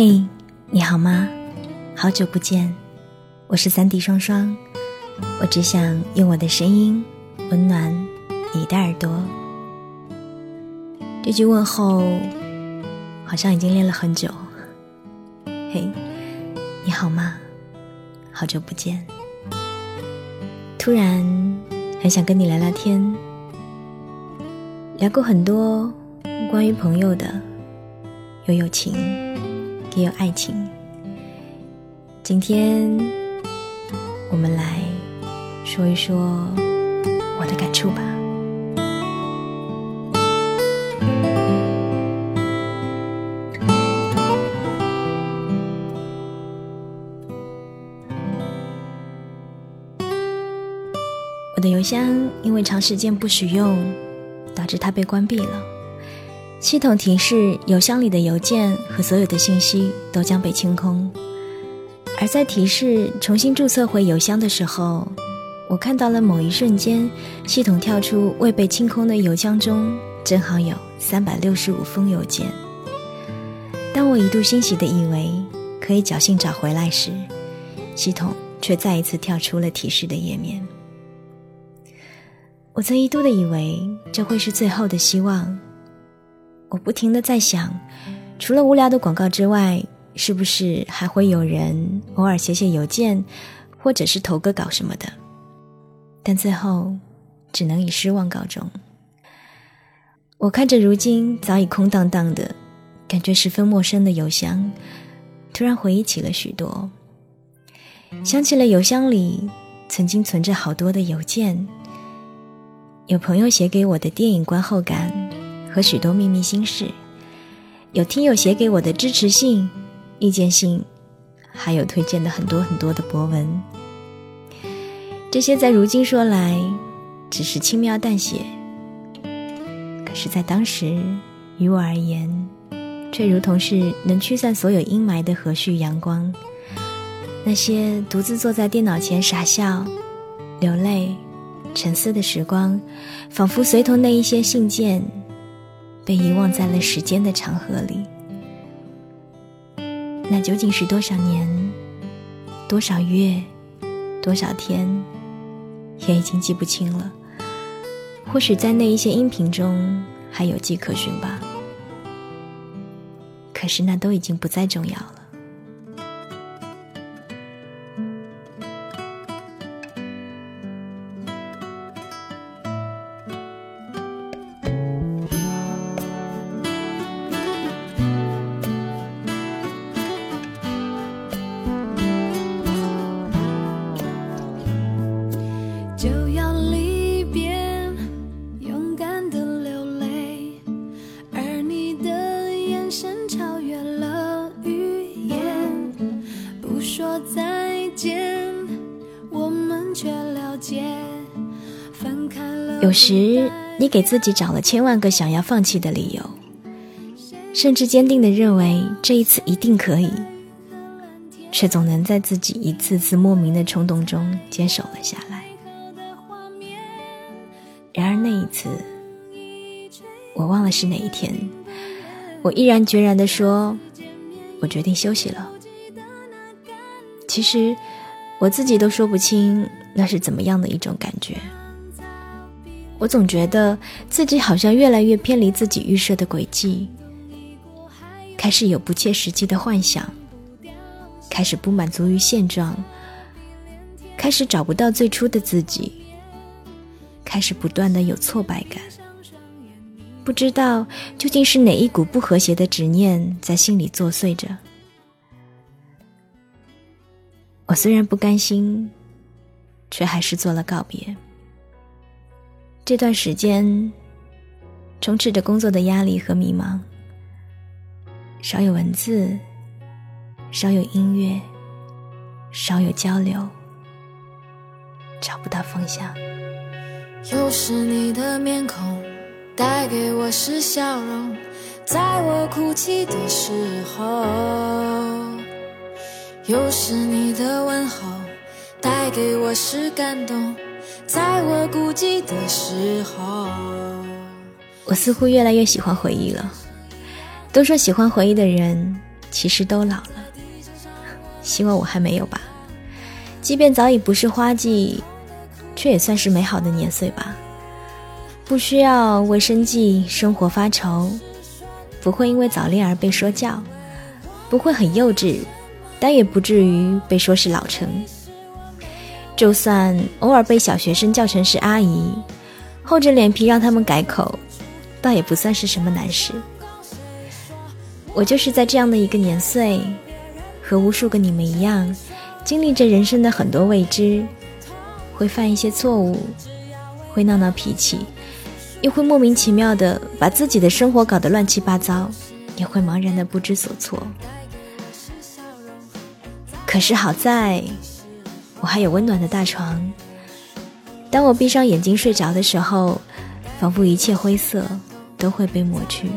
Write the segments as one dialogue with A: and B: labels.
A: 嘿，你好吗？好久不见，我是三 D 双双，我只想用我的声音温暖你的耳朵。这句问候好像已经练了很久。嘿，你好吗？好久不见，突然很想跟你聊聊天，聊过很多关于朋友的，有友情，也有爱情。今天我们来说一说我的感触吧。我的邮箱因为长时间不使用，导致它被关闭了。系统提示邮箱里的邮件和所有的信息都将被清空。而在提示重新注册回邮箱的时候，我看到了某一瞬间，系统跳出未被清空的邮箱中正好有三百六十五封邮件。当我一度欣喜的以为可以侥幸找回来时，系统却再一次跳出了提示的页面。我曾一度的以为这会是最后的希望，我不停的在想，除了无聊的广告之外，是不是还会有人偶尔写写邮件，或者是投个稿什么的？但最后只能以失望告终。我看着如今早已空荡荡的，感觉十分陌生的邮箱，突然回忆起了许多，想起了邮箱里曾经存着好多的邮件。有朋友写给我的电影观后感和许多秘密心事，有听友写给我的支持信、意见信，还有推荐的很多很多的博文。这些在如今说来，只是轻描淡写，可是，在当时于我而言，却如同是能驱散所有阴霾的和煦阳光。那些独自坐在电脑前傻笑、流泪。沉思的时光，仿佛随同那一些信件，被遗忘在了时间的长河里。那究竟是多少年、多少月、多少天，也已经记不清了。或许在那一些音频中还有迹可循吧。可是那都已经不再重要了。有时，你给自己找了千万个想要放弃的理由，甚至坚定的认为这一次一定可以，却总能在自己一次次莫名的冲动中坚守了下来。然而那一次，我忘了是哪一天，我毅然决然的说：“我决定休息了。”其实，我自己都说不清那是怎么样的一种感觉。我总觉得自己好像越来越偏离自己预设的轨迹，开始有不切实际的幻想，开始不满足于现状，开始找不到最初的自己，开始不断的有挫败感，不知道究竟是哪一股不和谐的执念在心里作祟着。我虽然不甘心，却还是做了告别。这段时间，充斥着工作的压力和迷茫，少有文字，少有音乐，少有交流，找不到方向。
B: 又是你的面孔，带给我是笑容，在我哭泣的时候；又是你的问候，带给我是感动。在我孤寂的时候，
A: 我似乎越来越喜欢回忆了。都说喜欢回忆的人，其实都老了。希望我还没有吧。即便早已不是花季，却也算是美好的年岁吧。不需要为生计、生活发愁，不会因为早恋而被说教，不会很幼稚，但也不至于被说是老成。就算偶尔被小学生叫成是阿姨，厚着脸皮让他们改口，倒也不算是什么难事。我就是在这样的一个年岁，和无数个你们一样。经历着人生的很多未知，会犯一些错误，会闹闹脾气，又会莫名其妙的把自己的生活搞得乱七八糟，也会茫然的不知所措。可是好在，我还有温暖的大床。当我闭上眼睛睡着的时候，仿佛一切灰色都会被抹去。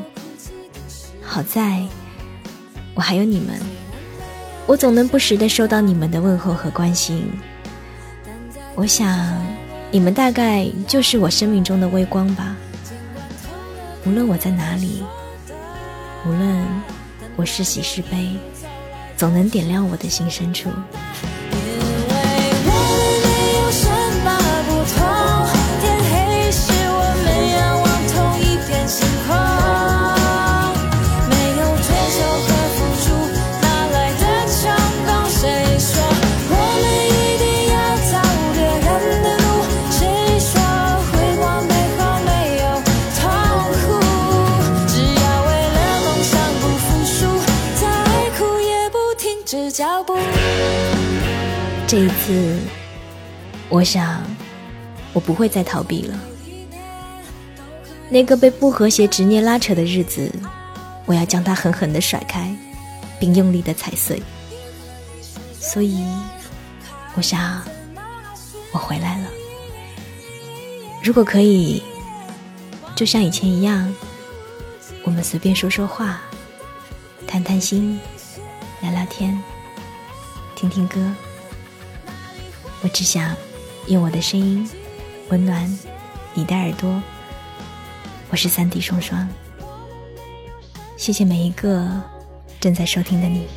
A: 好在，我还有你们。我总能不时的收到你们的问候和关心，我想，你们大概就是我生命中的微光吧。无论我在哪里，无论我是喜是悲，总能点亮我的心深处。这一次，我想，我不会再逃避了。那个被不和谐执念拉扯的日子，我要将它狠狠的甩开，并用力的踩碎。所以，我想，我回来了。如果可以，就像以前一样，我们随便说说话，谈谈心，聊聊天，听听歌。我只想用我的声音温暖你的耳朵。我是三 D 双双，谢谢每一个正在收听的你。